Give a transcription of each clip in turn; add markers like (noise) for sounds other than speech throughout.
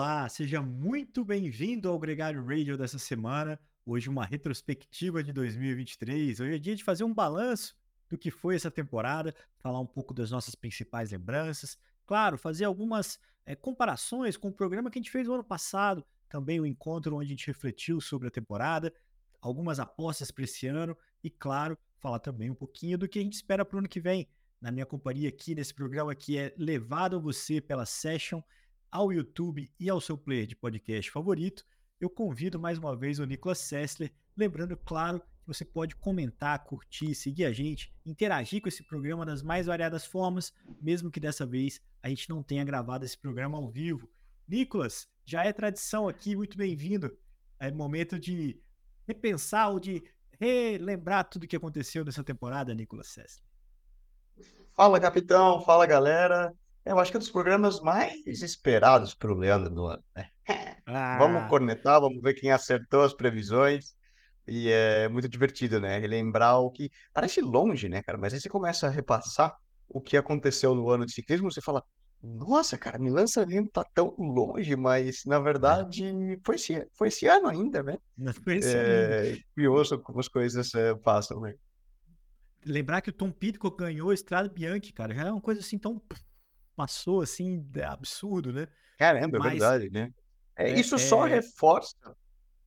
Olá, seja muito bem-vindo ao Gregário Radio dessa semana. Hoje uma retrospectiva de 2023. Hoje é dia de fazer um balanço do que foi essa temporada, falar um pouco das nossas principais lembranças. Claro, fazer algumas é, comparações com o programa que a gente fez no ano passado, também o encontro onde a gente refletiu sobre a temporada, algumas apostas para esse ano e, claro, falar também um pouquinho do que a gente espera para o ano que vem. Na minha companhia aqui nesse programa que é levado a você pela Session ao YouTube e ao seu player de podcast favorito, eu convido mais uma vez o Nicolas Sessler, lembrando, claro, que você pode comentar, curtir, seguir a gente, interagir com esse programa das mais variadas formas, mesmo que dessa vez a gente não tenha gravado esse programa ao vivo. Nicolas, já é tradição aqui, muito bem-vindo. É momento de repensar ou de relembrar tudo o que aconteceu nessa temporada, Nicolas Sessler. Fala, capitão, fala, galera. Eu acho que é um dos programas mais esperados pelo Leandro do ano, né? Ah. Vamos cornetar, vamos ver quem acertou as previsões. E é muito divertido, né? Relembrar o que. Parece longe, né, cara? Mas aí você começa a repassar o que aconteceu no ano de ciclismo, você fala, nossa, cara, Milan Sanremo tá tão longe, mas na verdade foi esse, foi esse ano ainda, né? Foi esse é, ano. Curioso como as coisas é, passam, né? Lembrar que o Tom Pitcock ganhou a Estrada Bianchi, cara, já é uma coisa assim tão passou assim, é absurdo, né? Caramba, é Mas, verdade, né? É, é, isso é... só reforça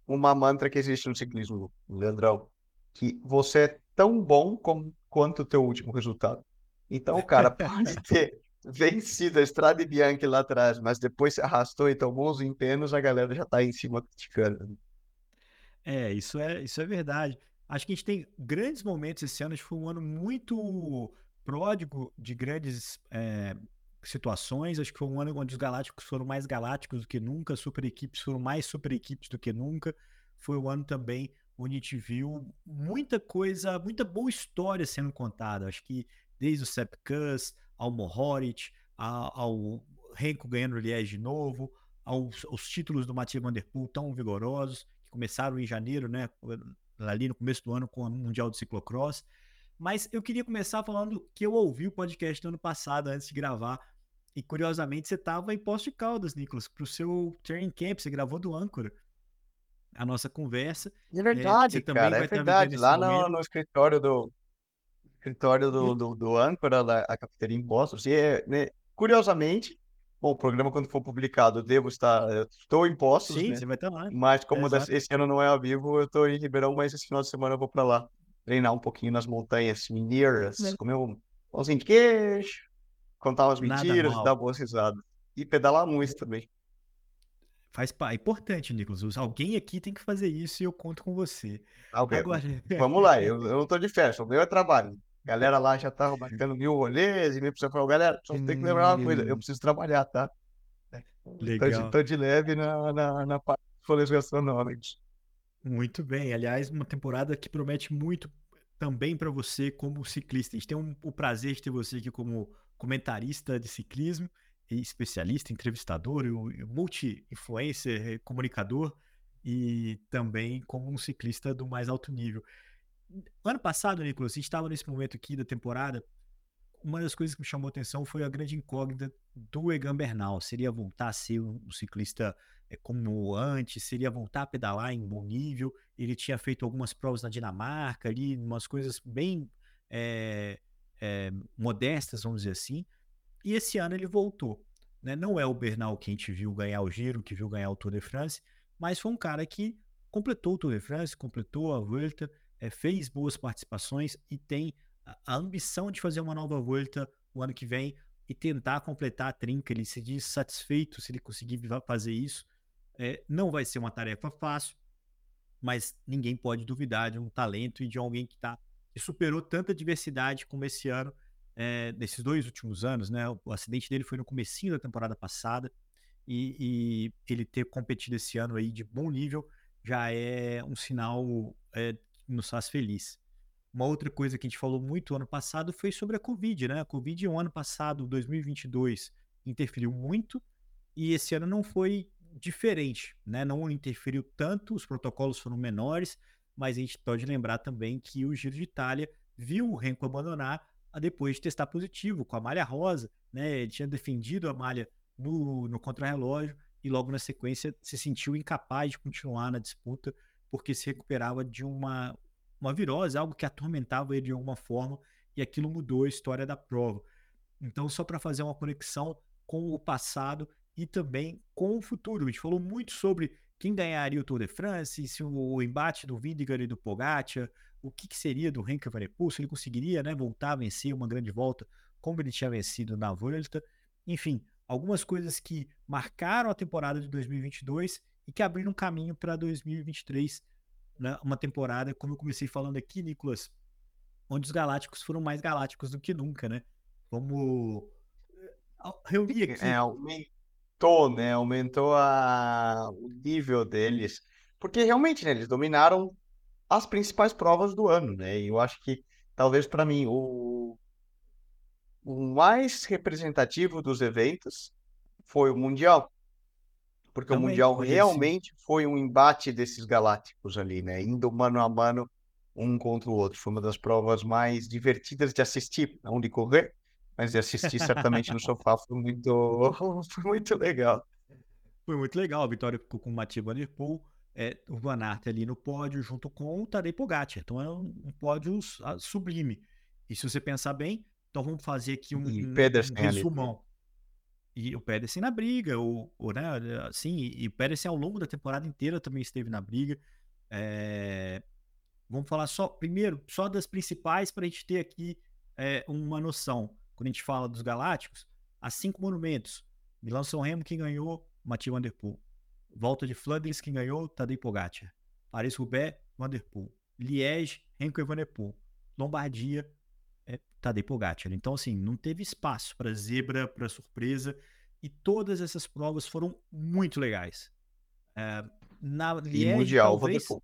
uma mantra que existe no ciclismo, Leandrão, que você é tão bom como, quanto o teu último resultado. Então o cara (laughs) pode ter vencido a Estrada Bianchi lá atrás, mas depois se arrastou e tomou os empenos, a galera já tá em cima criticando. Né? É, isso é, isso é verdade. Acho que a gente tem grandes momentos esse ano. Acho que foi um ano muito pródigo de grandes é, situações. Acho que foi um ano onde os galácticos foram mais galácticos do que nunca, super equipes foram mais super equipes do que nunca. Foi um ano também onde a gente viu muita coisa, muita boa história sendo contada. Acho que desde o Sepp Kuss ao Mohoric, ao, Renko ganhando o Liège de novo, aos, aos títulos do Mathieu Van Der Poel tão vigorosos, que começaram em janeiro, né, ali no começo do ano com o Mundial de Ciclocross. Mas eu queria começar falando que eu ouvi o podcast do ano passado antes de gravar. E curiosamente você estava em Posto de Caldas, Nicolas, para o seu training camp, você gravou do Âncora a nossa conversa. É verdade, é, cara, é verdade. Lá no, no, escritório do escritório do, do, do âncora, da a cafeteria em Postos, e é, né, curiosamente, bom, o programa quando for publicado, eu devo estar, eu estou em Postos, Sim, né? você vai estar lá. Mas como é, esse ano não é ao vivo, eu estou em Ribeirão, mas esse final de semana eu vou para lá treinar um pouquinho nas montanhas mineiras, comer um pãozinho de queijo, contar umas mentiras, dar boas risadas. E pedalar muito também. Faz é importante, Nicolas. Alguém aqui tem que fazer isso e eu conto com você. Alguém. Agora... (laughs) Vamos lá, eu, eu não tô de festa, o meu é trabalho. A galera lá já tá marcando mil rolês e me precisa falar, galera, só tem que lembrar uma coisa, eu preciso trabalhar, tá? Legal. Tô de, tô de leve na, na, na parte dos rolês gastronômicos. Muito bem. Aliás, uma temporada que promete muito também para você como ciclista. A gente tem um, o prazer de ter você aqui como comentarista de ciclismo, especialista, entrevistador, multi-influencer, comunicador e também como um ciclista do mais alto nível. Ano passado, Nicolas, a gente estava nesse momento aqui da temporada uma das coisas que me chamou atenção foi a grande incógnita do Egan Bernal. Seria voltar a ser um ciclista como antes? Seria voltar a pedalar em bom nível? Ele tinha feito algumas provas na Dinamarca ali, umas coisas bem é, é, modestas, vamos dizer assim. E esse ano ele voltou. Né? Não é o Bernal que a gente viu ganhar o Giro, que viu ganhar o Tour de France, mas foi um cara que completou o Tour de France, completou a Volta, fez boas participações e tem a ambição de fazer uma nova volta o ano que vem e tentar completar a trinca. Ele se diz satisfeito se ele conseguir fazer isso. É, não vai ser uma tarefa fácil, mas ninguém pode duvidar de um talento e de alguém que tá, que superou tanta diversidade como esse ano, é, nesses dois últimos anos. Né? O acidente dele foi no comecinho da temporada passada e, e ele ter competido esse ano aí de bom nível já é um sinal é, que nos faz feliz. Uma outra coisa que a gente falou muito ano passado foi sobre a Covid, né? A Covid, o ano passado, 2022, interferiu muito e esse ano não foi diferente, né? Não interferiu tanto, os protocolos foram menores, mas a gente pode lembrar também que o Giro de Itália viu o Renko abandonar depois de testar positivo com a malha rosa, né? Ele tinha defendido a malha no, no contrarrelógio e logo na sequência se sentiu incapaz de continuar na disputa porque se recuperava de uma, uma virose, algo que atormentava ele de alguma forma, e aquilo mudou a história da prova. Então, só para fazer uma conexão com o passado e também com o futuro. A gente falou muito sobre quem ganharia o Tour de France, se o embate do Vingegaard e do Pogacar, o que, que seria do Henk Van se ele conseguiria né, voltar a vencer uma grande volta como ele tinha vencido na Vuelta. Enfim, algumas coisas que marcaram a temporada de 2022 e que abriram caminho para 2023, né, uma temporada, como eu comecei falando aqui, Nicolas, onde os galácticos foram mais galácticos do que nunca, né? Vamos eh, reunir aqui. É, aumentou, né? Aumentou a... o nível deles. Porque realmente, né, eles dominaram as principais provas do ano, né? E eu acho que talvez para mim o... o mais representativo dos eventos foi o Mundial. Porque Também o Mundial realmente assim. foi um embate desses galácticos ali, né? Indo mano a mano um contra o outro. Foi uma das provas mais divertidas de assistir, não de correr, mas assistir certamente no sofá foi muito, (laughs) foi muito legal. Foi muito legal a vitória com o Mathieu Van Der Poel, é, o Van Aert ali no pódio junto com o Tadej Pogacar. Então é um, um pódio sublime. E se você pensar bem, então vamos fazer aqui um, um, um resumão. E o Pedersen na briga, o, o, né, assim, e o Pedersen ao longo da temporada inteira também esteve na briga. É, Vamos falar só, primeiro, só das principais para a gente ter aqui é, uma noção. Quando a gente fala dos Galácticos, há cinco monumentos. Milão São Remo, quem ganhou, Mathieu Van Der Poel. Volta de Flandres, quem ganhou, Tadej Pogacar. Paris-Roubaix, Van Der Poel. Liège, Renko Der Poel. Lombardia, é, Tadej Pogacar. Então, assim, não teve espaço para zebra, para surpresa. E todas essas provas foram muito legais. É, na Liège, e Mundial, talvez... Van Der Poel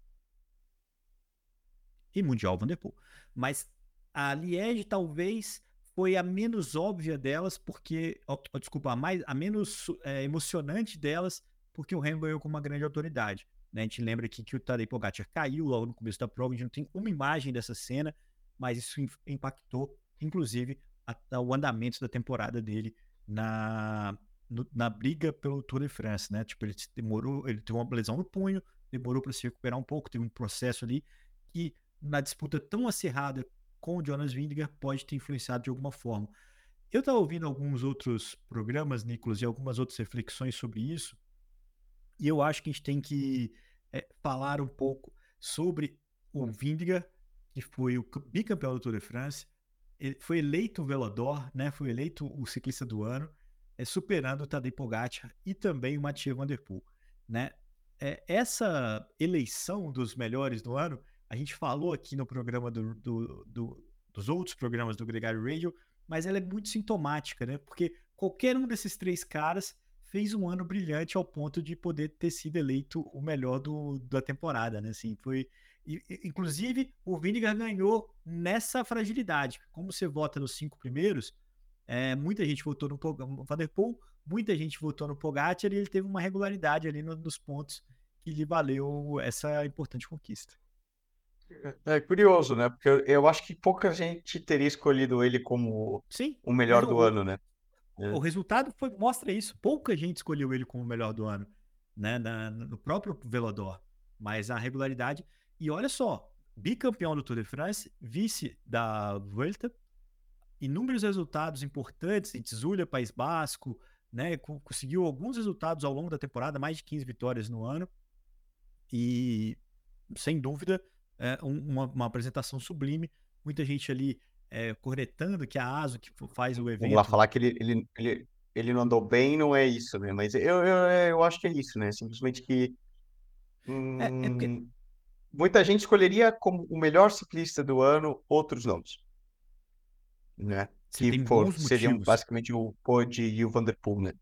e Mundial Vanderpool. Mas a Liege talvez foi a menos óbvia delas, porque. Oh, desculpa, a, mais, a menos é, emocionante delas, porque o Hamilton ganhou com uma grande autoridade. Né? A gente lembra aqui que o Tadej Pogacar caiu logo no começo da prova, a gente não tem uma imagem dessa cena, mas isso impactou, inclusive, a, a, o andamento da temporada dele na, no, na briga pelo Tour de France, né? Tipo, ele demorou, ele teve uma lesão no punho, demorou para se recuperar um pouco, teve um processo ali que na disputa tão acirrada com o Jonas Vingegaard pode ter influenciado de alguma forma. Eu estava ouvindo alguns outros programas, Nicolas, e algumas outras reflexões sobre isso, e eu acho que a gente tem que é, falar um pouco sobre o Vingegaard, que foi o bicampeão do Tour de France, ele foi eleito o Velador, né? Foi eleito o ciclista do ano, é, superando o Tadej Pogacar e também o Mathieu Van Der Poel, né? É, essa eleição dos melhores do ano a gente falou aqui no programa do, do, do, dos outros programas do Gregário Radio, mas ela é muito sintomática, né? Porque qualquer um desses três caras fez um ano brilhante ao ponto de poder ter sido eleito o melhor do, da temporada, né? Assim, foi. Inclusive, o Vinegar ganhou nessa fragilidade. Como você vota nos cinco primeiros, é, muita gente votou no Vanderpool, muita gente votou no Pogacar e ele teve uma regularidade ali no, nos pontos que lhe valeu essa importante conquista. É curioso, né? Porque eu, eu acho que pouca gente teria escolhido ele como Sim, o melhor do o, ano, né? É. O resultado foi, mostra isso. Pouca gente escolheu ele como o melhor do ano, né? Na, no próprio Velodor. Mas a regularidade. E olha só, bicampeão do Tour de France, vice da Vuelta, inúmeros resultados importantes em Tzulia, País Basco, né? Conseguiu alguns resultados ao longo da temporada, mais de 15 vitórias no ano. E, sem dúvida, é, uma, uma, apresentação sublime. Muita gente ali é, cornetando que a ASO que faz o evento. Vamos lá falar que ele, ele, ele, ele não andou bem, não é isso, né? Mas eu, eu, eu acho que é isso, né? Simplesmente que. Hum, é, é porque... Hum, muita gente escolheria como o melhor ciclista do ano outros nomes. Né? Você que for, seriam basicamente o Pod e o Vanderpool, né?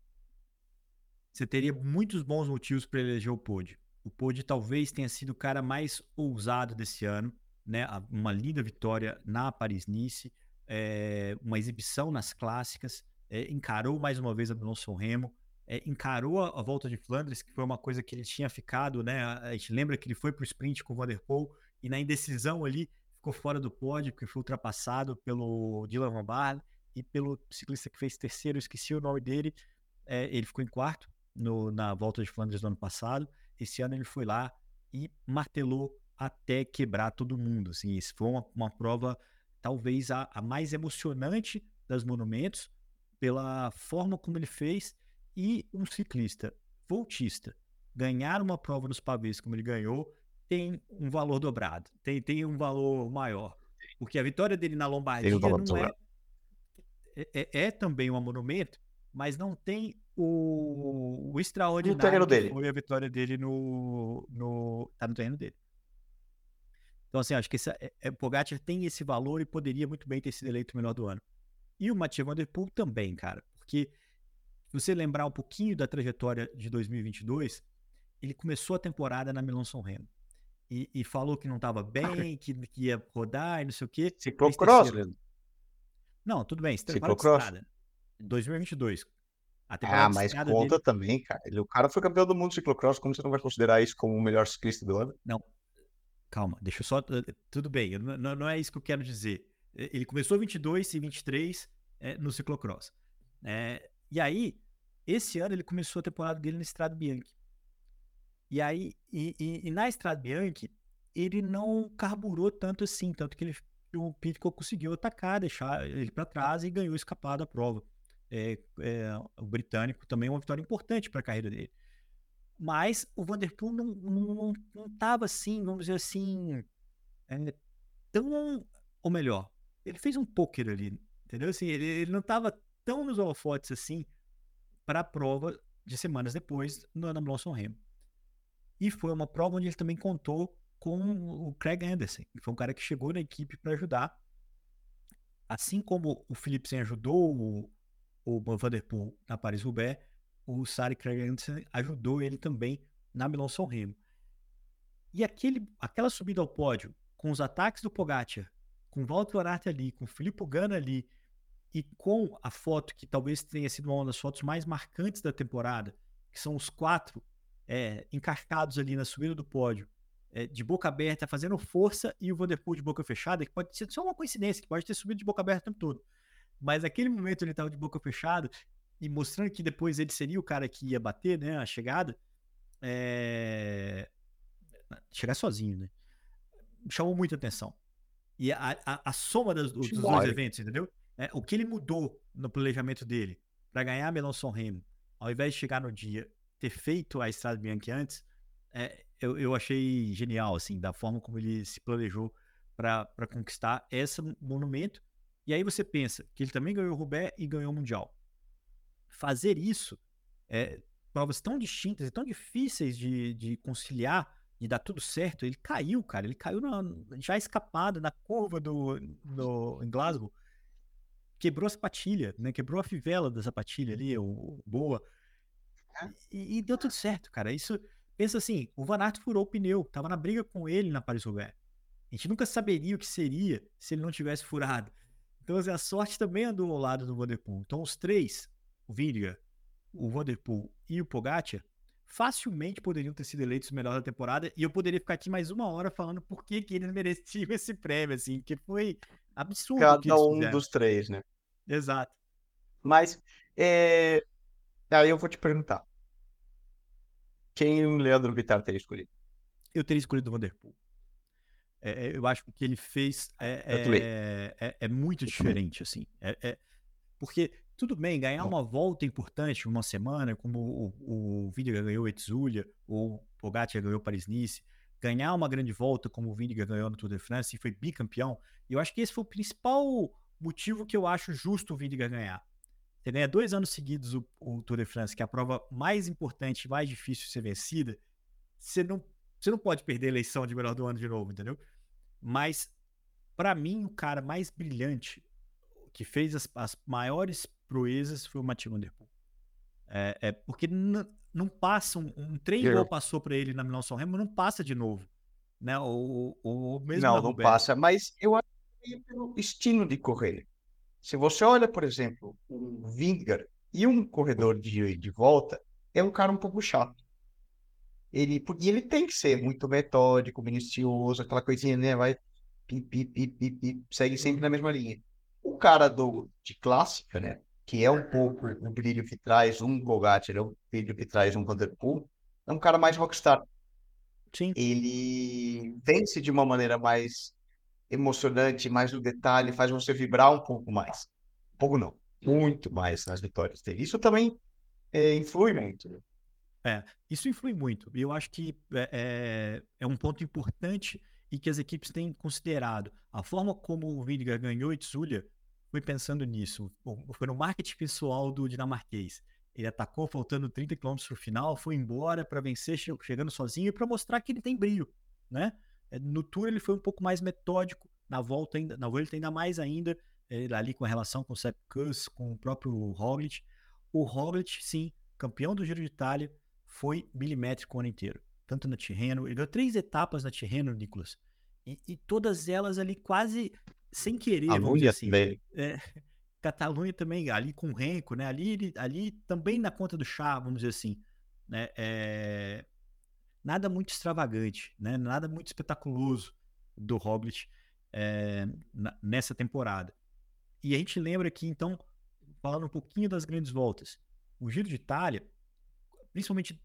Você teria muitos bons motivos para eleger o Pod. O Pod talvez tenha sido o cara mais ousado desse ano, né? Uma linda vitória na Paris-Nice, é, uma exibição nas clássicas, é, encarou mais uma vez a Milão Remo, é, encarou a, a, volta de Flandres, que foi uma coisa que ele tinha ficado, né? A, gente lembra que ele foi para o sprint com o Vanderpool e na indecisão ali ficou fora do pódio, porque foi ultrapassado pelo Dylan Van Baarle e pelo ciclista que fez terceiro, esqueci o nome dele, ele ficou em quarto, no, na volta de Flandres do ano passado. Esse ano ele foi lá e martelou até quebrar todo mundo. Assim, isso foi uma, uma prova talvez a, a, mais emocionante das monumentos pela forma como ele fez e um ciclista voltista ganhar uma prova nos pavês como ele ganhou tem um valor dobrado, tem, tem um valor maior. Porque a vitória dele na Lombardia um não é, é, é, é, também um monumento, mas não tem o, o extraordinário no terreno dele. foi a vitória dele no, no tá no terreno dele. Então assim, acho que esse, é, é, Pogacar tem esse valor e poderia muito bem ter sido eleito o melhor do ano. E o Mathieu Van Der Poel também, cara, porque se você lembrar um pouquinho da trajetória de 2022, ele começou a temporada na Milão São Remo e, e falou que não estava bem, (laughs) que, que, ia rodar e não sei o quê. Ciclocross, Não, tudo bem. Ciclocross. 2022. Ah, mas conta dele... também, cara. Ele, o cara foi campeão do mundo de ciclocross. Como você não vai considerar isso como o melhor ciclista do ano? Não. Calma, deixa eu só. Eh, tudo bem, não, não é isso que eu quero dizer. Ele começou 22 e 23 é, no ciclocross. É, e aí, esse ano ele começou a temporada dele na Estrada Bianchi. E aí, e, e, e na Estrada Bianchi, ele não carburou tanto assim, tanto que ele, o Pitcock conseguiu atacar, deixar ele para trás e ganhou escapar da prova. É, é, o britânico também é uma vitória importante para a carreira dele. Mas o Vanderpool não, não, não tava assim, vamos dizer assim, é, tão. Ou melhor, ele fez um poker ali, entendeu? Assim, ele, ele não tava tão nos holofotes assim para a prova de semanas depois no Ana Blossom Remo. E foi uma prova onde ele também contou com o Craig Anderson, que foi um cara que chegou na equipe para ajudar. Assim como o Philipsen ajudou o, o Van Der Poel na Paris-Roubaix, o Sari Craig Anderson ajudou ele também na Milão-São Remo. E aquele, aquela subida ao pódio, com os ataques do Pogacar, com o Walter Orarte ali, com o Filippo Ganna ali, e com a foto que talvez tenha sido uma das fotos mais marcantes da temporada, que são os quatro é, encaixados ali na subida do pódio, é, de boca aberta, fazendo força, e o Vanderpool de boca fechada, que pode ser só uma coincidência, que pode ter subido de boca aberta o tempo todo. Mas naquele momento ele estava de boca fechada, e mostrando que depois ele seria o cara que ia bater, né, a chegada, é... chegar sozinho, né? Chamou muita atenção. E a, a, a soma das, dos, dois eventos, entendeu? É, o que ele mudou no planejamento dele para ganhar a Melão São Remo, ao invés de chegar no dia ter feito a Estrada Bianchi antes, é, eu, eu achei genial, assim, da forma como ele se planejou para conquistar esse monumento. E aí você pensa que ele também ganhou o Roubaix e ganhou o Mundial. Fazer isso, é, provas tão distintas e tão difíceis de, de conciliar, de dar tudo certo, ele caiu, cara. Ele caiu na, já escapado na curva do, do, em Glasgow. Quebrou a sapatilha, né? Quebrou a fivela da sapatilha ali, o, boa. E, e, deu tudo certo, cara. Isso, pensa assim, o Van Aert furou o pneu, tava na briga com ele na Paris-Roubaix. A gente nunca saberia o que seria se ele não tivesse furado. Então, assim, a sorte também andou ao lado do Vanderpool. Então, os três, o Vingegaard, o Vanderpool e o Pogacar, facilmente poderiam ter sido eleitos o melhor da temporada. E eu poderia ficar aqui mais uma hora falando por que, que eles (laughs) mereciam esse prêmio, assim, porque foi absurdo. Cada um fizeram. dos três, né? Exato. Mas, é, Aí eu vou te perguntar. Quem o Leandro Bittar teria escolhido? Eu teria escolhido o Vanderpool. É, é eu acho que o que ele fez é, é, é, é muito diferente, assim. É, é, porque, tudo bem, ganhar uma volta importante, uma semana, como o, o Vindiga ganhou Etzulia, ou o Pogacar ganhou Paris-Nice, ganhar uma grande volta, como o Vindiga ganhou no Tour de France e foi bicampeão, eu acho que esse foi o principal motivo que eu acho justo o Vindiga ganhar. Você ganha dois anos seguidos o, o, Tour de France, que é a prova mais importante e mais difícil de ser vencida, você não, você não pode perder a eleição de melhor do ano de novo, entendeu? Mas, para mim, o cara mais brilhante que fez as, as maiores proezas foi o Der Poel. É, é porque não passa um, um trem igual passou para ele na Milão São Remo, não passa de novo, né? O mesmo não, não passa, mas eu acho que é pelo estilo de correr. Se você olha, por exemplo, um Vingar e um corredor de, de volta, é um cara um pouco chato. Ele, porque ele tem que ser muito metódico, minucioso, aquela coisinha, né? Vai pi, pi, pi, pi, pi, segue sempre na mesma linha. O cara do, de clássica, né? que é um pouco o brilho que traz um Pogacar, é o brilho que traz um Vanderpool, é um cara mais rockstar. Sim. Ele vence de uma maneira mais emocionante, mais no detalhe, faz você vibrar um pouco mais. Um pouco não, muito mais nas vitórias dele. Isso também é, influi muito. É, isso influi muito. E eu acho que é, é, é, um ponto importante e que as equipes têm considerado. A forma como o Vingegaard ganhou Itzulia foi pensando nisso. Foi no marketing pessoal do dinamarquês. Ele atacou faltando 30 km para o final, foi embora para vencer, chegando sozinho e para mostrar que ele tem brilho, né? É, no Tour ele foi um pouco mais metódico, na volta ainda, na volta ainda mais ainda, ele ali com a relação com o Sepp Kuss, com o próprio Roglic. O Roglic, sim, campeão do Giro de Itália, foi milimétrico o ano inteiro, tanto na Tirreno, ele deu três etapas na Tirreno, Nicolas, e, e todas elas ali quase sem querer, vamos dizer assim. É, (laughs) Catalunha também, ali com o Renko, né? Ali, ali também na conta do chá, vamos dizer assim. Né? É... Nada muito extravagante, né? Nada muito espetaculoso do Roglic é... nessa temporada. E a gente lembra aqui, então, falando um pouquinho das grandes voltas. O Giro de Itália, principalmente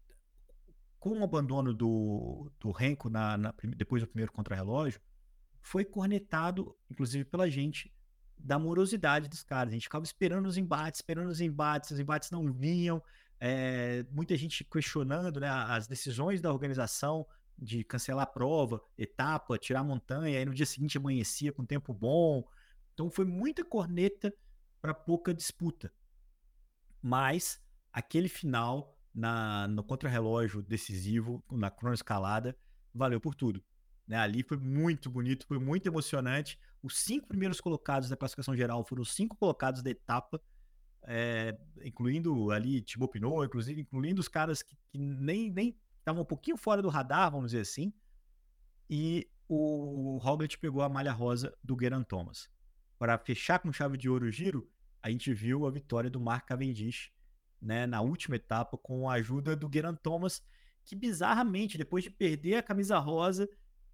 com o abandono do, do Renko na, na, depois do primeiro contrarrelógio, foi cornetado, inclusive pela gente, da morosidade dos caras. A gente ficava esperando os embates, esperando os embates, os embates não vinham. É, muita gente questionando né, as decisões da organização de cancelar a prova, etapa, tirar a montanha, aí no dia seguinte amanhecia com tempo bom. Então foi muita corneta para pouca disputa. Mas aquele final na, no contrarrelógio decisivo, na cronoescalada, valeu por tudo. Né? Ali foi muito bonito, foi muito emocionante. Os cinco primeiros colocados da classificação geral foram os cinco colocados da etapa, é, incluindo ali Thibaut Pinot, inclusive incluindo os caras que, que nem nem estavam um pouquinho fora do radar, vamos dizer assim. E o Roglic pegou a malha rosa do Geraint Thomas. Para fechar com chave de ouro o giro, a gente viu a vitória do Mark Cavendish né, na última etapa com a ajuda do Geraint Thomas, que bizarramente, depois de perder a camisa rosa,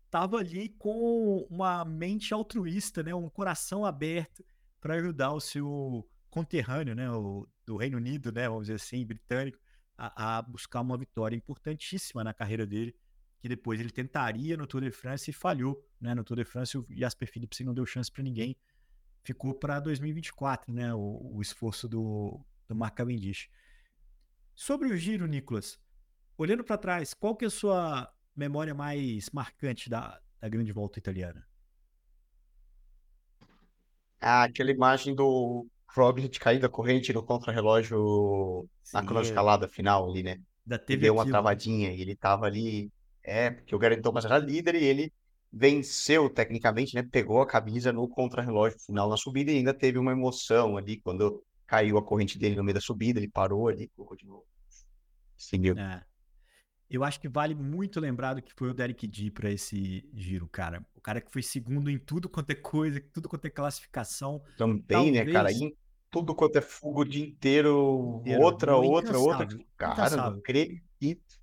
estava ali com uma mente altruísta, né, um coração aberto para ajudar o seu conterrâneo, né, o, do Reino Unido, né, vamos dizer assim, britânico, a, a, buscar uma vitória importantíssima na carreira dele, que depois ele tentaria no Tour de France e falhou, né, no Tour de France o Jasper Philipsen não deu chance para ninguém, ficou para 2024, né, o, o, esforço do, do Mark Cavendish. Sobre o giro, Nicolas, olhando para trás, qual que é a sua memória mais marcante da, da grande volta italiana? Ah, aquela imagem do Roglic caindo da corrente no contrarrelógio na cronoescalada final ali, né? Da TV deu uma travadinha e ele tava ali, é, porque o Geraint Thomas era líder e ele venceu tecnicamente, né? Pegou a camisa no contrarrelógio final na subida e ainda teve uma emoção ali quando caiu a corrente dele no meio da subida, ele parou ali, correu de novo. Seguiu. É. Eu acho que vale muito lembrar do que foi o Derek D para esse giro, cara. O cara que foi segundo em tudo quanto é coisa, tudo quanto é classificação. Também, Talvez... né, cara? Em tudo quanto é fogo o dia inteiro, inteiro outra, outra, outra. Cara, não acredito.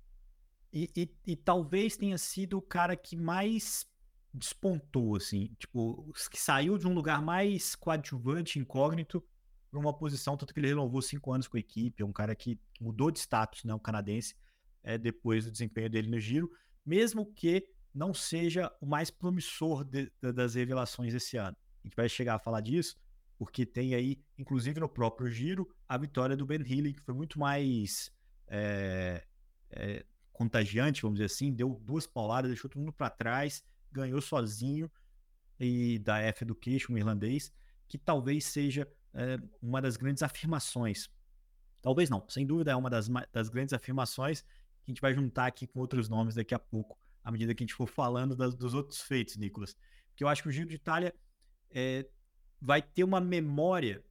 E, e, e, talvez tenha sido o cara que mais despontou, assim. Tipo, que saiu de um lugar mais coadjuvante, incógnito, para uma posição, tanto que ele renovou cinco anos com a equipe. É um cara que mudou de status, né? Um canadense é, depois do desempenho dele no giro, mesmo que não seja o mais promissor de, de, das revelações esse ano. A gente vai chegar a falar disso, porque tem aí, inclusive no próprio giro, a vitória do Ben Healy, que foi muito mais é, é, contagiante, vamos dizer assim, deu duas pauladas, deixou todo mundo para trás, ganhou sozinho, e da F Education, um irlandês, que talvez seja é, uma das grandes afirmações. Talvez não, sem dúvida é uma das, das grandes afirmações que a gente vai juntar aqui com outros nomes daqui a pouco, à medida que a gente for falando das, dos outros feitos, Nicolas. Porque eu acho que o Giro de Itália é, vai ter uma memória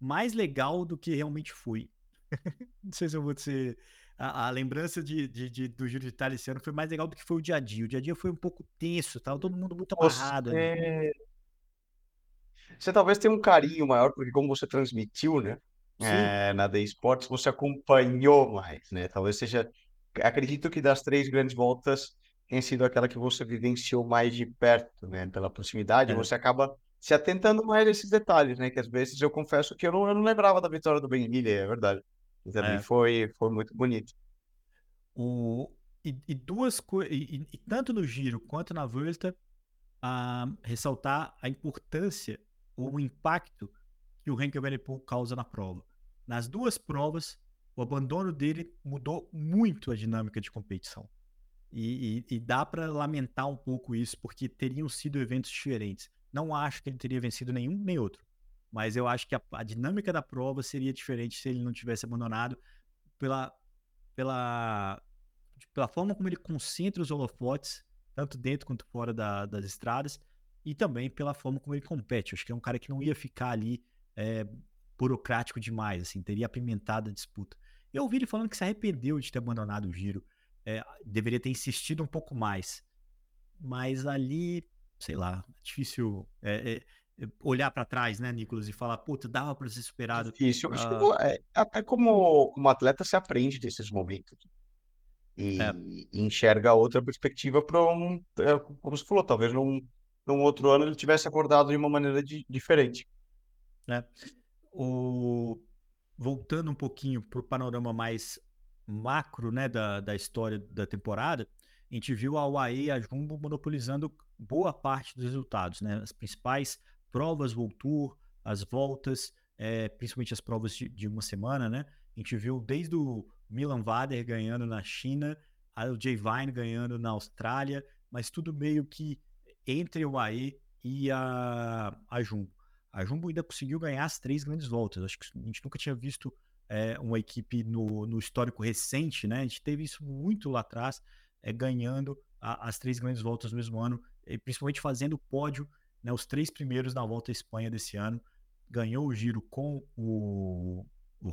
mais legal do que realmente foi. (laughs) Não sei se eu vou dizer. A, a lembrança de, de, de, do Giro de Itália esse ano foi mais legal do que foi o dia a dia. O dia a dia foi um pouco tenso, tava todo mundo muito amarrado. Né? Você talvez tenha um carinho maior, porque como você transmitiu, né? É, na The Sports, você acompanhou mais, né? Talvez seja acredito que das três grandes voltas tenha sido aquela que você vivenciou mais de perto, né? Pela proximidade, é. você acaba se atentando mais a esses detalhes, né? Que às vezes eu confesso que eu não, eu não lembrava da vitória do Ben Miller, é verdade. E também é. foi, foi muito bonito. O, e, e duas coisas, e, e, tanto no giro quanto na volta, a ressaltar a importância ou o impacto que o Henk Evenepoel causa na prova. Nas duas provas, o abandono dele mudou muito a dinâmica de competição. E, e, e dá para lamentar um pouco isso, porque teriam sido eventos diferentes. Não acho que ele teria vencido nenhum nem outro, mas eu acho que a, a dinâmica da prova seria diferente se ele não tivesse abandonado pela, pela pela forma como ele concentra os holofotes, tanto dentro quanto fora da, das estradas, e também pela forma como ele compete. Eu acho que é um cara que não ia ficar ali é, burocrático demais, assim, teria apimentado a disputa. Eu ouvi ele falando que se arrependeu de ter abandonado o giro, é, deveria ter insistido um pouco mais. Mas ali, sei lá, difícil é, é, olhar para trás, né, Nicolas, e falar, puta, dava para ser superado. Uh... Acho que, até como, como atleta se aprende desses momentos e, é. enxerga outra perspectiva para um, é, como você falou, talvez num, num outro ano ele tivesse acordado de uma maneira de, diferente. É. O... Voltando um pouquinho para o panorama mais macro né, da, da história da temporada, a gente viu a UAE e a Jumbo monopolizando boa parte dos resultados. Né? As principais provas, Voltour, as voltas, é, principalmente as provas de, de, uma semana, né? A gente viu desde o Milan Vader ganhando na China, o Jay Vine ganhando na Austrália, mas tudo meio que entre o AE e a, a Jumbo. A Jumbo ainda conseguiu ganhar as três grandes voltas. Acho que a gente nunca tinha visto é, uma equipe no, no, histórico recente, né? A gente teve isso muito lá atrás, é, ganhando a, as três grandes voltas no mesmo ano, e principalmente fazendo pódio, né, os três primeiros na volta à Espanha desse ano. Ganhou o giro com o, o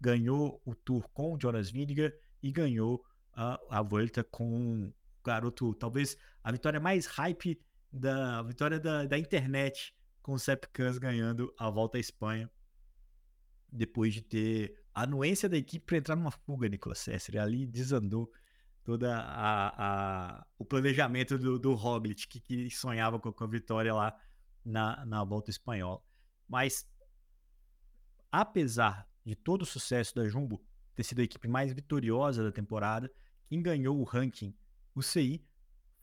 ganhou o Tour com o Jonas Vingegaard e ganhou a, a Volta com o garoto, talvez a vitória mais hype da vitória da, da internet, com o Sepp Kuss ganhando a Volta à Espanha, depois de ter a anuência da equipe para entrar numa fuga, Nicolas Sesser. Ali desandou toda a, a, o planejamento do, do Roglic, que, que sonhava com, com, a vitória lá na, na volta espanhola. Mas, apesar de todo o sucesso da Jumbo ter sido a equipe mais vitoriosa da temporada, quem ganhou o ranking, o CI,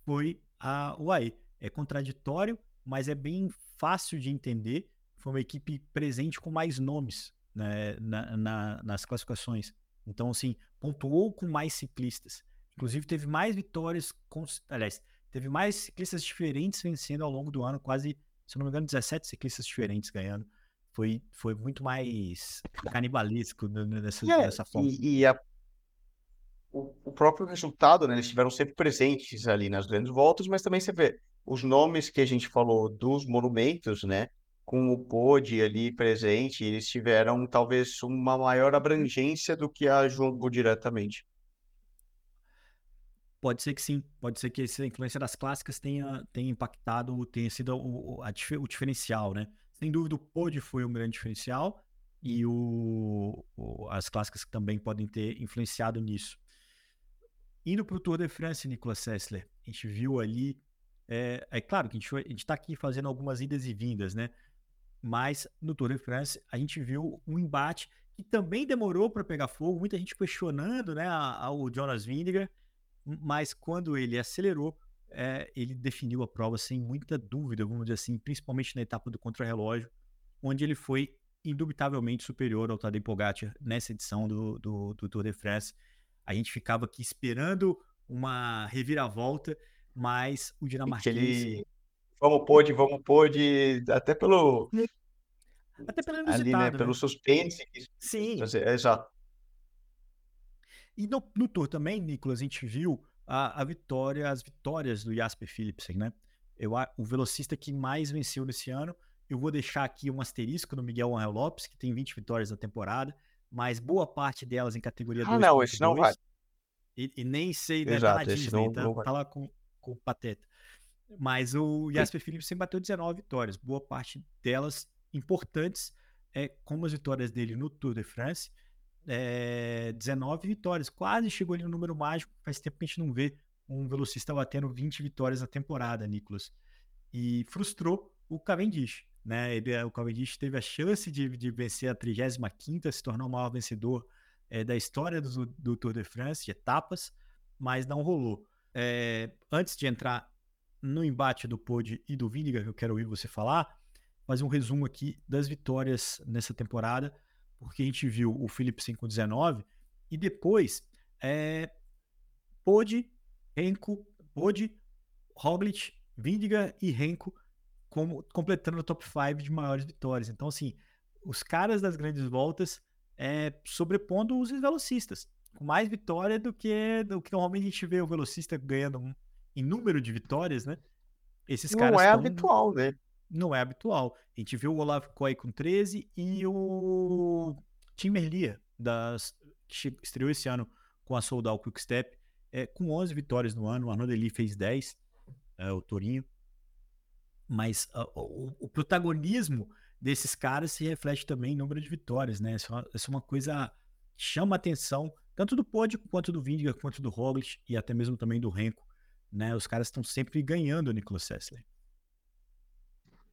foi a UAE. É contraditório, mas é bem fácil de entender. Foi uma equipe presente com mais nomes né, na, na, nas classificações. Então, assim, pontuou com mais ciclistas. Inclusive, teve mais vitórias, com, aliás, teve mais ciclistas diferentes vencendo ao longo do ano, quase, se não me engano, 17 ciclistas diferentes ganhando foi, foi muito mais canibalesco nessa, é, dessa forma. E, e a, o, o, próprio resultado, né? Eles estiveram sempre presentes ali nas grandes voltas, mas também você vê os nomes que a gente falou dos monumentos, né? Com o Pode ali presente, eles tiveram talvez uma maior abrangência do que a Jumbo diretamente. Pode ser que sim, pode ser que essa influência das clássicas tenha, tenha impactado, tenha sido o, a, o diferencial, né? Sem dúvida, o Pod foi um grande diferencial e o, o, as clássicas também podem ter influenciado nisso. Indo para o Tour de France, Nicolas Sessler, a gente viu ali. É, é claro que a gente está aqui fazendo algumas idas e vindas, né? Mas no Tour de France a gente viu um embate que também demorou para pegar fogo, muita gente questionando né, o Jonas Vingegaard, mas quando ele acelerou, é, ele definiu a prova sem muita dúvida, vamos dizer assim, principalmente na etapa do contrarrelógio, onde ele foi indubitavelmente superior ao Tadej Pogacar nessa edição do, do, do, Tour de France. A gente ficava aqui esperando uma reviravolta, mas o dinamarquês... Ele... Vamos pôde, vamos pôde, até pelo... Até pelo Ali, né? né? Pelo suspense. Sim. É, exato. E no, no Tour também, Nicolas, a gente viu a, a vitória, as vitórias do Jasper Philipsen, né? Eu, o velocista que mais venceu nesse ano. Eu vou deixar aqui um asterisco no Miguel Angel Lopes, que tem 20 vitórias na temporada, mas boa parte delas em categoria 2. Ah, não, esse não vai. E, e nem sei, né? Exato, tá na Disney, não, tá, não tá lá com, com o Pateta. Mas o Jasper Philipsen bateu 19 vitórias, boa parte delas importantes, é, como as vitórias dele no Tour de France é, 19 vitórias, quase chegou ali no número mágico. Faz tempo que a gente não vê um velocista batendo 20 vitórias na temporada, Nicolas. E frustrou o Cavendish. Né? Ele, o Cavendish teve a chance de, de vencer a 35ª, se tornar o maior vencedor é, da história do, do, Tour de France, de etapas, mas não rolou. É, antes de entrar no embate do Pod e do Vindiga, que eu quero ouvir você falar, fazer um resumo aqui das vitórias nessa temporada, porque a gente viu o Felipe 519 e depois é, Pod, Renko, Pod, Roglic, Vindiga e Renko como, completando o top 5 de maiores vitórias. Então, assim, os caras das grandes voltas é, sobrepondo os velocistas, com mais vitória do que, do que normalmente a gente vê o velocista ganhando em número de vitórias, né? Esses caras. Não é tão... habitual, né? Não é habitual. A gente viu o Olaf Koy com 13 e o Tim Merlia, das... que estreou esse ano com a Soldal Quickstep, é, com 11 vitórias no ano. O Arnaud Deli fez 10, é, o Torinho. Mas uh, o, o, protagonismo desses caras se reflete também em número de vitórias, né? Isso é uma, isso é uma coisa que chama atenção, tanto do Pódio quanto do Vindiga, quanto do Roglic e até mesmo também do Renko. Né? Os caras estão sempre ganhando Nicolas Sessler.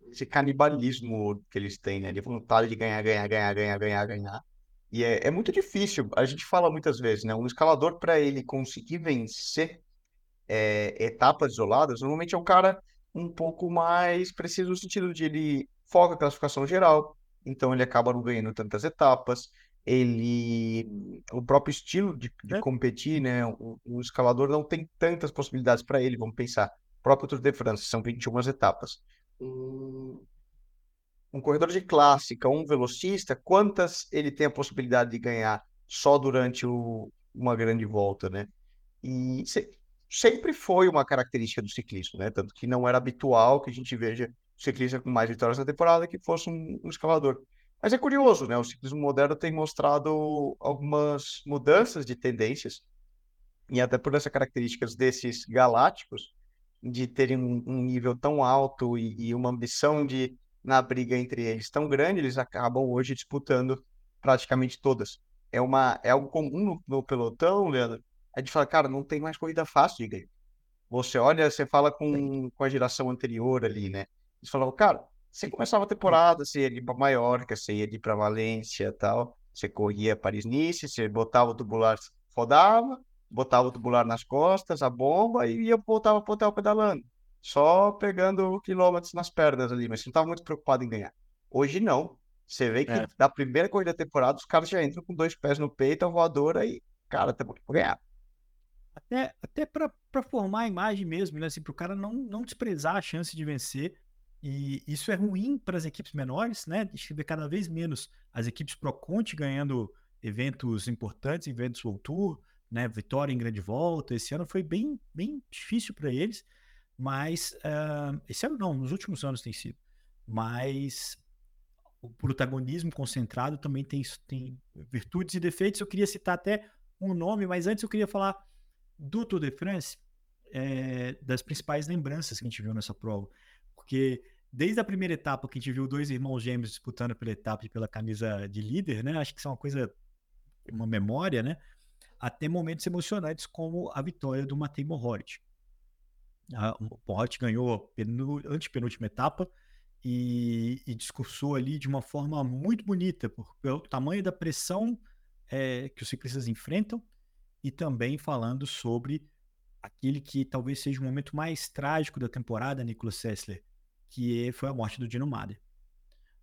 Esse canibalismo que eles têm, né? De vontade de ganhar, ganhar, ganhar, ganhar, ganhar, ganhar. E é, é muito difícil. A gente fala muitas vezes, né? Um escalador, para ele conseguir vencer é, etapas isoladas, normalmente é um cara um pouco mais preciso no sentido de ele foca a classificação geral, então ele acaba não ganhando tantas etapas. Ele, o próprio estilo de, de é. competir, né? O, o, escalador não tem tantas possibilidades para ele. Vamos pensar, o próprio Tour de France são 21 etapas. Um, um corredor de clássica, um velocista, quantas ele tem a possibilidade de ganhar só durante o, uma grande volta, né? E sempre foi uma característica do ciclismo, né? Tanto que não era habitual que a gente veja o ciclista com mais vitórias na temporada que fosse um, um escalador. Mas é curioso, né? O ciclismo moderno tem mostrado algumas mudanças de tendências e até por essas características desses galácticos de terem um, um nível tão alto e, e, uma ambição de na briga entre eles tão grande, eles acabam hoje disputando praticamente todas. É uma é algo comum no, no pelotão, Leandro, a gente fala, cara, não tem mais corrida fácil de ganhar. Você olha, você fala com, com a geração anterior ali, né? Eles falavam, cara, você começava a temporada, você ia para Maiorca, você ia para Valência tal, você corria Paris-Nice, você botava o tubular, rodava, botava o tubular nas costas, a bomba, e ia, voltava para o hotel pedalando. Só pegando quilômetros nas pernas ali, mas você não estava muito preocupado em ganhar. Hoje não. Você vê que é. da primeira corrida da temporada, os caras já entram com dois pés no peito, a voadora e, cara, temos que ganhar até, até para formar a imagem mesmo, né? Assim, para o cara não, não desprezar a chance de vencer. E isso é ruim para as equipes menores, né? A gente vê cada vez menos as equipes Pro Conte ganhando eventos importantes, eventos World Tour, né? Vitória em grande volta. Esse ano foi bem, bem difícil para eles, mas uh, esse ano não, nos últimos anos tem sido. Mas o protagonismo concentrado também tem, tem virtudes e defeitos. Eu queria citar até um nome, mas antes eu queria falar do Tour de France, é, das principais lembranças que a gente viu nessa prova. Porque desde a primeira etapa que a gente viu dois irmãos gêmeos disputando pela etapa e pela camisa de líder, né? Acho que isso é uma coisa, uma memória, né? Até momentos emocionantes como a vitória do Matei Mohoric. O Mohoric ganhou a antepenúltima etapa e, e, discursou ali de uma forma muito bonita, pelo tamanho da pressão é, que os ciclistas enfrentam e também falando sobre aquele que talvez seja o momento mais trágico da temporada, Nicolas Sessler, que foi a morte do Dino Mader.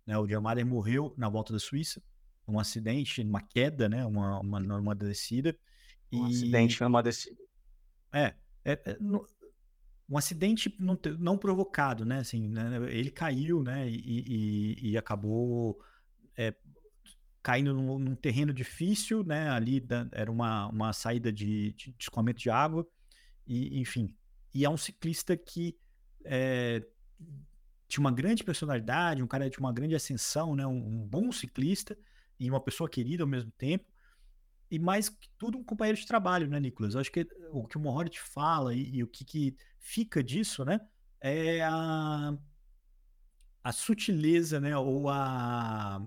Né, o Dino Mader morreu na volta da Suíça, um acidente, uma queda, né, uma, uma, uma descida. Um e... acidente numa descida. É, é, é no, um acidente não, não, provocado, né? Assim, né? Ele caiu, né? E, e, e acabou é, caindo num, num, terreno difícil, né? Ali da, era uma, uma saída de, de, escoamento de água, e enfim. E é um ciclista que é, tinha uma grande personalidade, um cara de uma grande ascensão, né? Um, um, bom ciclista e uma pessoa querida ao mesmo tempo. E mais que tudo, um companheiro de trabalho, né, Nicolas? Eu acho que o que o Mohoric fala e, e o que, que fica disso, né? É a, a sutileza, né? Ou a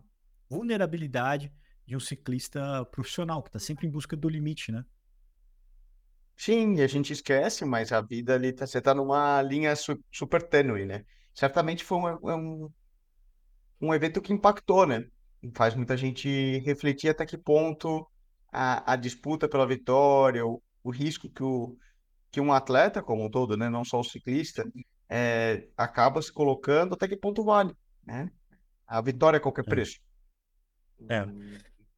vulnerabilidade de um ciclista profissional, que está sempre em busca do limite, né? Sim, a gente esquece, mas a vida ali, tá, você está numa linha su super tênue, né? certamente foi um, um, um evento que impactou, né? Faz muita gente refletir até que ponto a, a disputa pela vitória, o, o risco que, o, que um atleta como um todo, né? Não só o ciclista, é, acaba se colocando, até que ponto vale, né? A vitória a qualquer é. preço. É.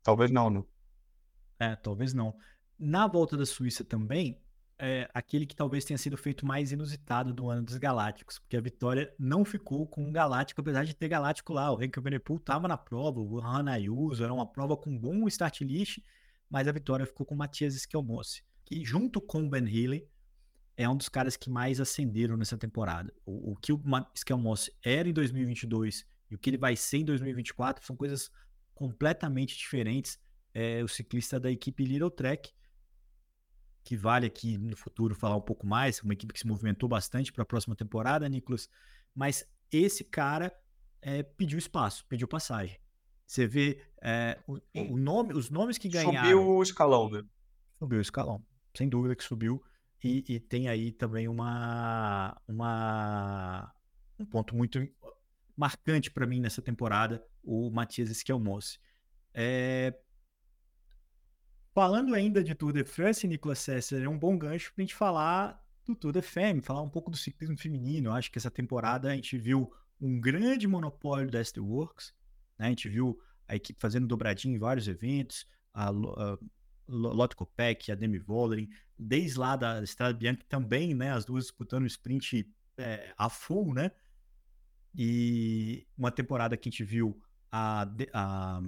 Talvez não, né? É, talvez não. Na volta da Suíça também, é aquele que talvez tenha sido feito mais inusitado do ano dos Galácticos, porque a vitória não ficou com um Galáctico, apesar de ter Galáctico lá. O Renko Benepool estava na prova, o Han Ayuso, era uma prova com bom start list, mas a vitória ficou com o Matias Esquelmossi, que junto com o Ben Healy é um dos caras que mais ascenderam nessa temporada. O, o que o Esquelmossi era em 2022 e o que ele vai ser em 2024 são coisas completamente diferentes. É o ciclista da equipe Little Trek, que vale aqui no futuro falar um pouco mais, uma equipe que se movimentou bastante para a próxima temporada, Nicolas. Mas esse cara é, pediu espaço, pediu passagem. Você vê é, o, o, nome, os nomes que ganharam. Subiu o escalão, né? Subiu o escalão, sem dúvida que subiu. E, e tem aí também uma, uma, um ponto muito marcante para mim nessa temporada, o Matias Esquelmossi. É, Falando ainda de Tour de France, Nicolas Sesser, é um bom gancho para a gente falar do Tour de Femme, falar um pouco do ciclismo feminino. Eu acho que essa temporada a gente viu um grande monopólio da SD Works, né? a gente viu a equipe fazendo dobradinha em vários eventos, a, a Lotte Kopeck, a Demi Vollering, desde lá da Estrada Bianca também, né? As duas disputando o sprint é, a full, né? E uma temporada que a gente viu a, a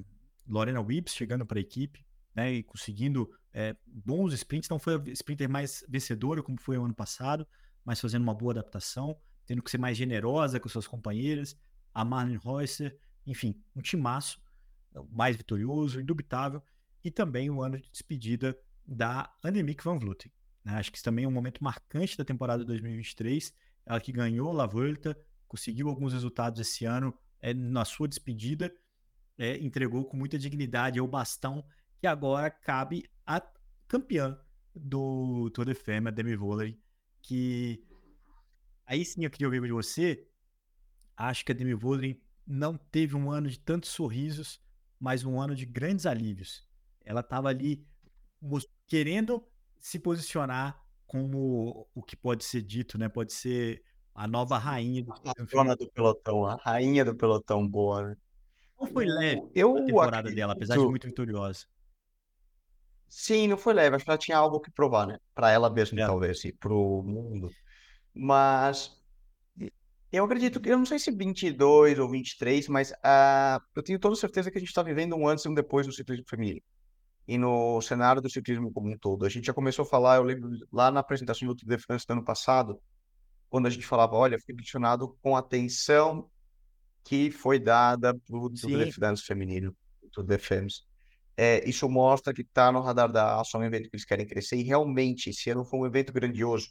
Lorena Wibbs chegando para a equipe, né, e conseguindo é, bons sprints. Não foi a sprinter mais vencedora como foi o ano passado, mas fazendo uma boa adaptação, tendo que ser mais generosa com suas companheiras. A Marlene Reusser, enfim, um timaço mais vitorioso, indubitável. E também o ano de despedida da Annemiek van Vleuten. Né? Acho que isso também é um momento marcante da temporada 2023. Ela que ganhou a Volta, conseguiu alguns resultados esse ano é, na sua despedida, é, entregou com muita dignidade o bastão que agora cabe a campeã do Tour de Femme, a Demi Volley, que aí sim eu queria ouvir de você. Acho que a Demi Volley não teve um ano de tantos sorrisos, mas um ano de grandes alívios. Ela estava ali querendo se posicionar como o que pode ser dito, né? Pode ser a nova rainha do, dona do pelotão, a rainha do pelotão boa, né? Não foi leve eu, a temporada acredito... dela, apesar de muito vitoriosa. Sim, não foi leve. Acho que ela tinha algo que provar, né? Para ela mesma, É. talvez, e pro mundo. Mas eu acredito que, eu não sei se 22 ou 23, mas ah, eu tenho toda certeza que a gente está vivendo um antes e um depois do ciclismo feminino. E no cenário do ciclismo como um todo. A gente já começou a falar, eu lembro lá na apresentação do Tour de France do ano passado, quando a gente falava, olha, fiquei impressionado com a atenção que foi dada para o France feminino, de France é, isso mostra que está no radar da ação um evento que eles querem crescer. E realmente, esse ano foi um evento grandioso.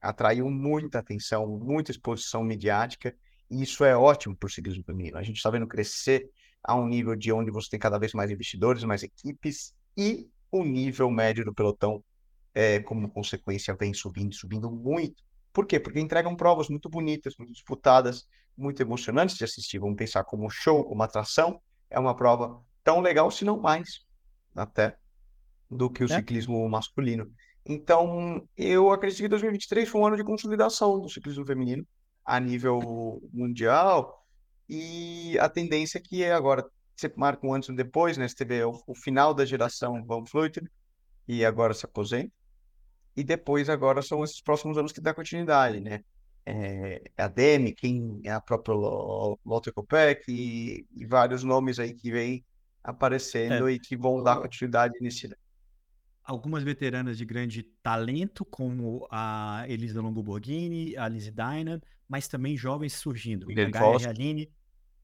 Atraiu muita atenção, muita exposição midiática. E isso é ótimo para o ciclismo feminino. A gente está vendo crescer a um nível de onde você tem cada vez mais investidores, mais equipes. E o nível médio do pelotão, é, como consequência, vem subindo, subindo muito. Por quê? Porque entregam provas muito bonitas, muito disputadas, muito emocionantes de assistir. Vamos pensar como show, como atração. É uma prova tão legal, se não mais, até, do que o é. ciclismo masculino. Então, eu acredito que 2023 foi um ano de consolidação do ciclismo feminino a nível mundial e a tendência é que é agora, você marca um antes e um depois, né? Você teve o, o final da geração Van Vleuten e agora se aposenta. E depois agora são esses próximos anos que dá continuidade, né? É, a Demi, quem é a própria Lotte Kopeck e, e vários nomes aí que vêm aparecendo é. e que vão dar continuidade nisso. Algumas veteranas de grande talento, como a Elisa Longo Borghini, a Lizzie Dynan, mas também jovens surgindo. a Gaia Realine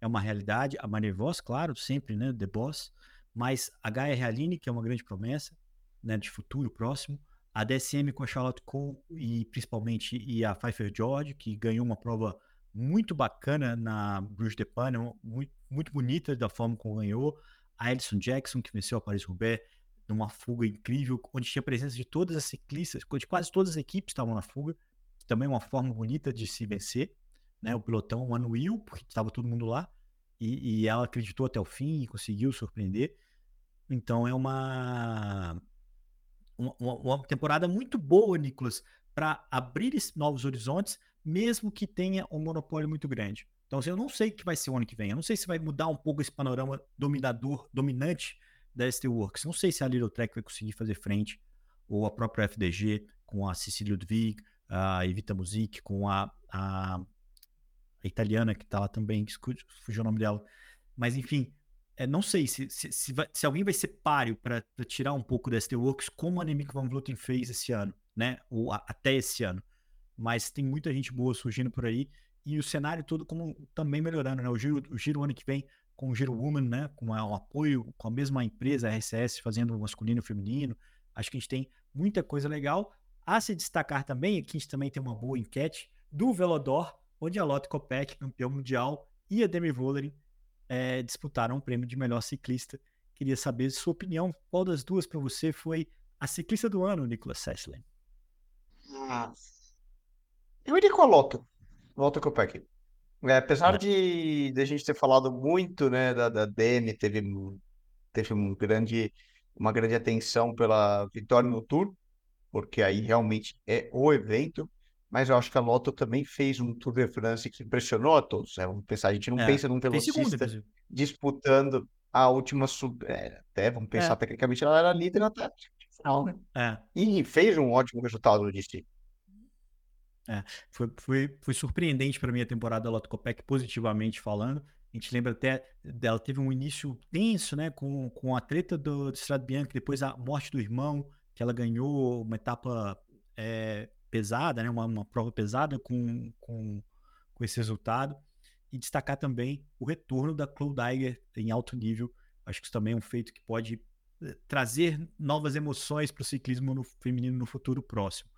é uma realidade, a Manevos, claro, sempre, né, The Boss, mas a Gaia Realine, que é uma grande promessa, né, de futuro próximo, a DSM com a Charlotte Cole e principalmente e a Pfeiffer George, que ganhou uma prova muito bacana na Bruges de Panne, muito, muito bonita da forma como ganhou a Edson Jackson, que venceu a Paris-Roubaix numa fuga incrível, onde tinha presença de todas as ciclistas, de quase todas as equipes estavam na fuga, também é uma forma bonita de se vencer. né? O pilotão Wheel, porque estava todo mundo lá. E, e, ela acreditou até o fim e conseguiu surpreender. Então é uma, uma, uma temporada muito boa, Nicolas, para abrir novos horizontes, mesmo que tenha um monopólio muito grande. Então, assim, eu não sei o que vai ser o ano que vem. Eu não sei se vai mudar um pouco esse panorama dominador, dominante da ST Works. Não sei se a Little Track vai conseguir fazer frente, ou a própria FDG, com a Cecília Ludwig, a Evita Music, com a, a, a italiana que está lá também, que fugiu o nome dela. Mas, enfim, é, não sei se, se, se, vai, se, alguém vai ser páreo para tirar um pouco da ST Works, como a Anemic Van Vleuten fez esse ano, né? Ou a, até esse ano. Mas tem muita gente boa surgindo por aí e o cenário todo como também melhorando, né? O giro, o giro ano que vem com o Giro Woman, né? Com o apoio com a mesma empresa, a RCS, fazendo masculino e feminino. Acho que a gente tem muita coisa legal. A se destacar também, aqui a gente também tem uma boa enquete do Velodor, onde a Lotte Kopeck, campeão mundial, e a Demi Vollering é, disputaram o prêmio de melhor ciclista. Queria saber sua opinião. Qual das duas para você foi a ciclista do ano, Nicolas Sessler? Ah, eu iria com a com o Peck. É, apesar é. de, de a gente ter falado muito, né, da, da teve, teve um grande, uma grande atenção pela vitória no Tour, porque aí realmente é o evento, mas eu acho que a Lotto também fez um Tour de France que impressionou a todos. Né? Vamos pensar, a gente não é. pensa num velocista disputando a última sub. É, até, vamos pensar, é. tecnicamente ela era líder até final, né? É. E fez um ótimo resultado no destino. É, foi, foi, foi surpreendente para mim a temporada da Lotto Copec, positivamente falando. A gente lembra até dela, teve um início tenso, né, com, com a treta do, do Estrada Bianca, depois a morte do irmão, que ela ganhou uma etapa é, pesada, né, uma, uma prova pesada com, com, com esse resultado. E destacar também o retorno da Chloe Daiger em alto nível. Acho que isso também é um feito que pode eh, trazer novas emoções para o ciclismo no, feminino no futuro próximo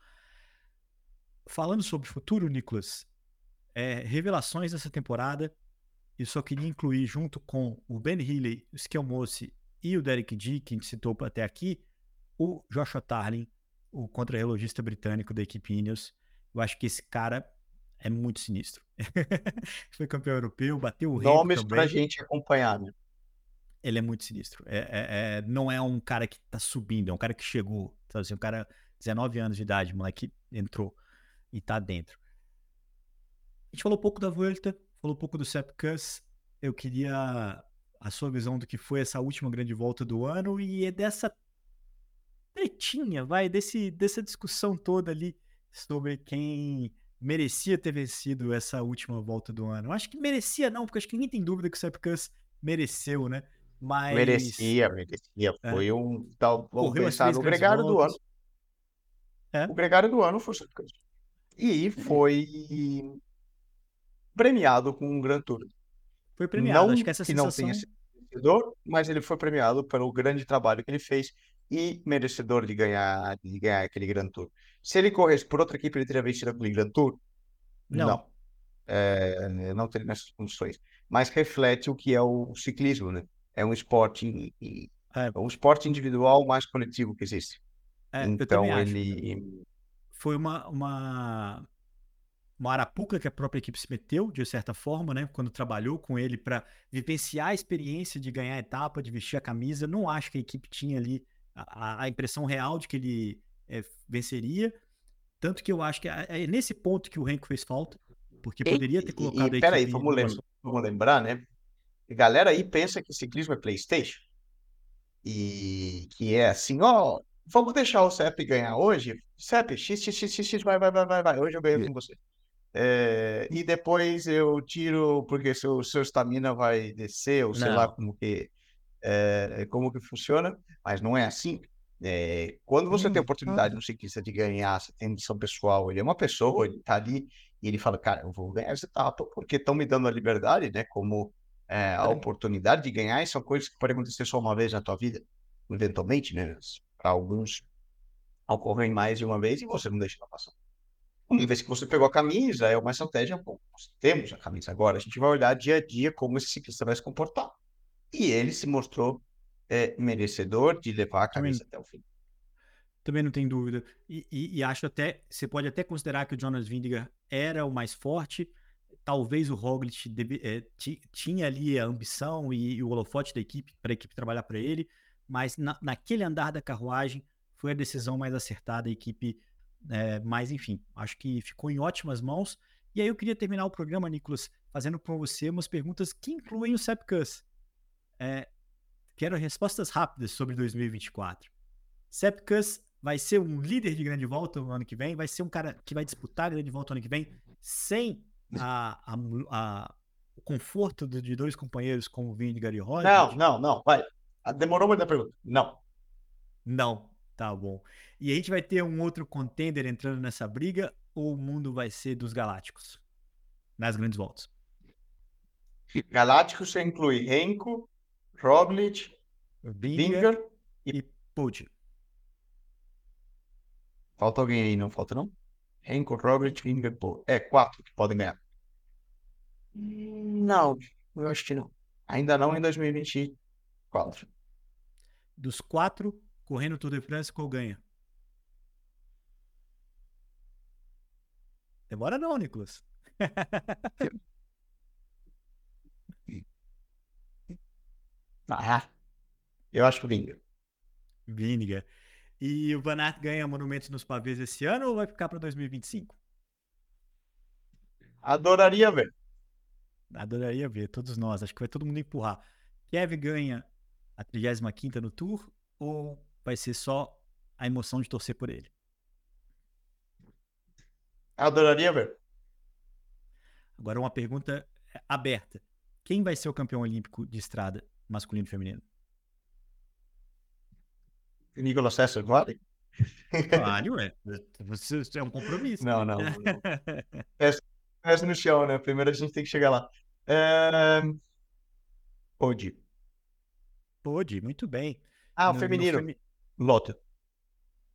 falando sobre o futuro, Nicolas, é, revelações dessa temporada, eu só queria incluir junto com o Ben Healy, o Skelmossi e o Derek D, que a gente citou até aqui, o Joshua Tarlin, o contrarrelogista britânico da equipe Ineos. Eu acho que esse cara é muito sinistro. (laughs) Foi campeão europeu, bateu o Nomes para gente acompanhar, né? Ele é muito sinistro. É, é, é, não é um cara que tá subindo, é um cara que chegou. Sabe assim, um cara 19 anos de idade, moleque entrou e tá dentro. A gente falou um pouco da Vuelta, falou um pouco do Sepp Kuss. Eu queria a sua visão do que foi essa última grande volta do ano e é dessa tretinha, vai, desse, dessa discussão toda ali sobre quem merecia ter vencido essa última volta do ano. Eu acho que merecia não, porque acho que ninguém tem dúvida que o Sepp Kuss mereceu, né? Mas... Merecia, merecia. É. Foi um... Tal, vamos Correu pensar no gregário do ano. É? O gregário do ano foi o. E foi premiado com um Grand Tour. Foi premiado, não acho que essa que não tenha sido vencedor, mas ele foi premiado pelo grande trabalho que ele fez e merecedor de ganhar, de ganhar aquele Grand Tour. Se ele corresse por outra equipe, ele teria vencido aquele Grand Tour? Não. Não, é, não teria nessas condições. Mas reflete o que é o ciclismo, né? É um esporte, é. é um esporte individual mais coletivo que existe. É, então ele foi uma, uma, uma arapuca que a própria equipe se meteu, de certa forma, né? Quando trabalhou com ele para vivenciar a experiência de ganhar a etapa, de vestir a camisa. Não acho que a equipe tinha ali a, a impressão real de que ele é, venceria. Tanto que eu acho que é, é nesse ponto que o Renko fez falta, porque poderia ter colocado e, e, a Peraí, vamos, lembra, vamos lembrar, né? A galera aí pensa que ciclismo é PlayStation. E que é assim, ó, vamos deixar o CEP ganhar hoje? CEP, x, x, x, x, vai, vai, vai, vai, vai. Hoje eu ganho com você. É, e depois eu tiro, porque seu, seu estamina vai descer, ou sei não. lá como que, é, como que funciona, mas não é assim. É, quando você hum, tem a oportunidade no ciclista de ganhar, você tem missão pessoal, ele é uma pessoa, ele tá ali e ele fala, cara, eu vou ganhar essa etapa porque estão me dando a liberdade, né? Como é, a oportunidade de ganhar, e são coisas que podem acontecer só uma vez na tua vida, eventualmente, né? Para alguns ocorrem mais de uma vez e você não deixa ela passar. Uma vez que você pegou a camisa, é uma estratégia, bom, nós temos a camisa agora, a gente vai olhar dia a dia como esse ciclista vai se comportar. E ele se mostrou é, merecedor de levar a camisa até o fim. Também não tem dúvida. E, e, e, acho até, você pode até considerar que o Jonas Vindiger era o mais forte, talvez o Roglic deve, é, tinha ali a ambição e, e o holofote da equipe para a equipe trabalhar para ele, mas na, naquele andar da carruagem foi a decisão mais acertada, a equipe, é, mas enfim, acho que ficou em ótimas mãos. E aí eu queria terminar o programa, Nicolas, fazendo com você umas perguntas que incluem o Sepkus. É, quero respostas rápidas sobre 2024. Sepkus vai ser um líder de grande volta no ano que vem, vai ser um cara que vai disputar a grande volta no ano que vem, sem a, a, a o conforto de dois companheiros como o Vingegaard e Roger? Não, não, não, vai. Ah, demorou muito a pergunta. Não. Não, tá bom. E a gente vai ter um outro contender entrando nessa briga ou o mundo vai ser dos galácticos nas grandes voltas? Galácticos você inclui Renko, Roglic, Vingegaard e, e Pucci. Falta alguém aí, não falta não? Renko, Roglic, Vingegaard, Pucci. É, quatro que podem ganhar. Não, eu acho que não. Ainda não em 2024. Dos quatro, correndo Tour de France, qual ganha? Demora não, Nicolas. (laughs) ah, eu acho que o Vinga. Vinga. E o Van Aert ganha monumentos nos pavês esse ano ou vai ficar para 2025? Adoraria ver. Adoraria ver, todos nós. Acho que vai todo mundo empurrar. Kevin ganha a 35 no Tour ou vai ser só a emoção de torcer por ele? Adoraria ver. Agora, uma pergunta aberta: quem vai ser o campeão olímpico de estrada masculino e feminino? Nicolas Sessler, vale? Claro, é. Você, é um compromisso. Não, né? não. não. (laughs) no chão, né? Primeiro a gente tem que chegar lá. É... Pode. Pode, muito bem. Ah, o no, feminino. No femi... Lotte.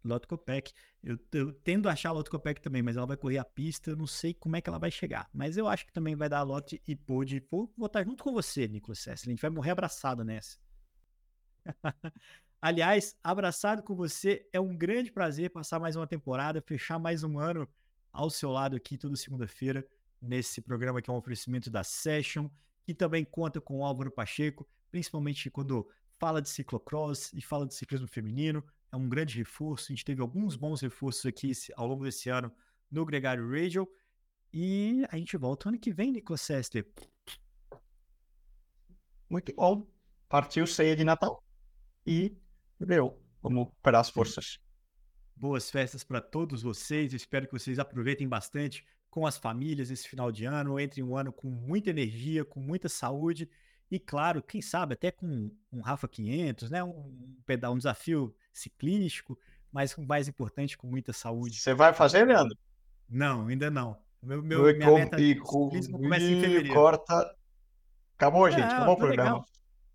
Lotte Kopeck. Eu, eu, tendo a achar a Lotte também, mas ela vai correr a pista, eu não sei como é que ela vai chegar. Mas eu acho que também vai dar a Lotte e Pode. Vou, estar junto com você, Nicolas Sessler. A gente vai morrer abraçado nessa. (laughs) Aliás, abraçado com você, é um grande prazer passar mais uma temporada, fechar mais um ano ao seu lado aqui toda segunda-feira, nesse programa que é um oferecimento da Session, que também conta com o Álvaro Pacheco, principalmente quando fala de ciclocross e fala de ciclismo feminino. É um grande reforço. A gente teve alguns bons reforços aqui ao longo desse ano no Gregário Radio. E a gente volta ano que vem, Nicolas Sester. Muito bom. Partiu ceia de Natal. E meu, vamos recuperar as forças. Boas festas para todos vocês. Espero que vocês aproveitem bastante com as famílias esse final de ano. Entre um ano com muita energia, com muita saúde. E claro, quem sabe até com um Rafa 500, né? Um pedal, um desafio ciclístico, mas o mais importante, com muita saúde. Você vai fazer, Leandro? Não, ainda não. Meu, meu, minha com, meta e, com, começa em fevereiro. Corta. Acabou, gente. Acabou o programa.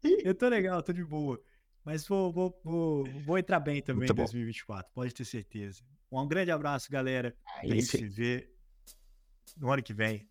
Legal. Eu tô legal, tô de boa. Mas vou, vou, vou, vou entrar bem também Muito em 2024, bom. pode ter certeza. Um grande abraço, galera. A gente se vê no ano que vem.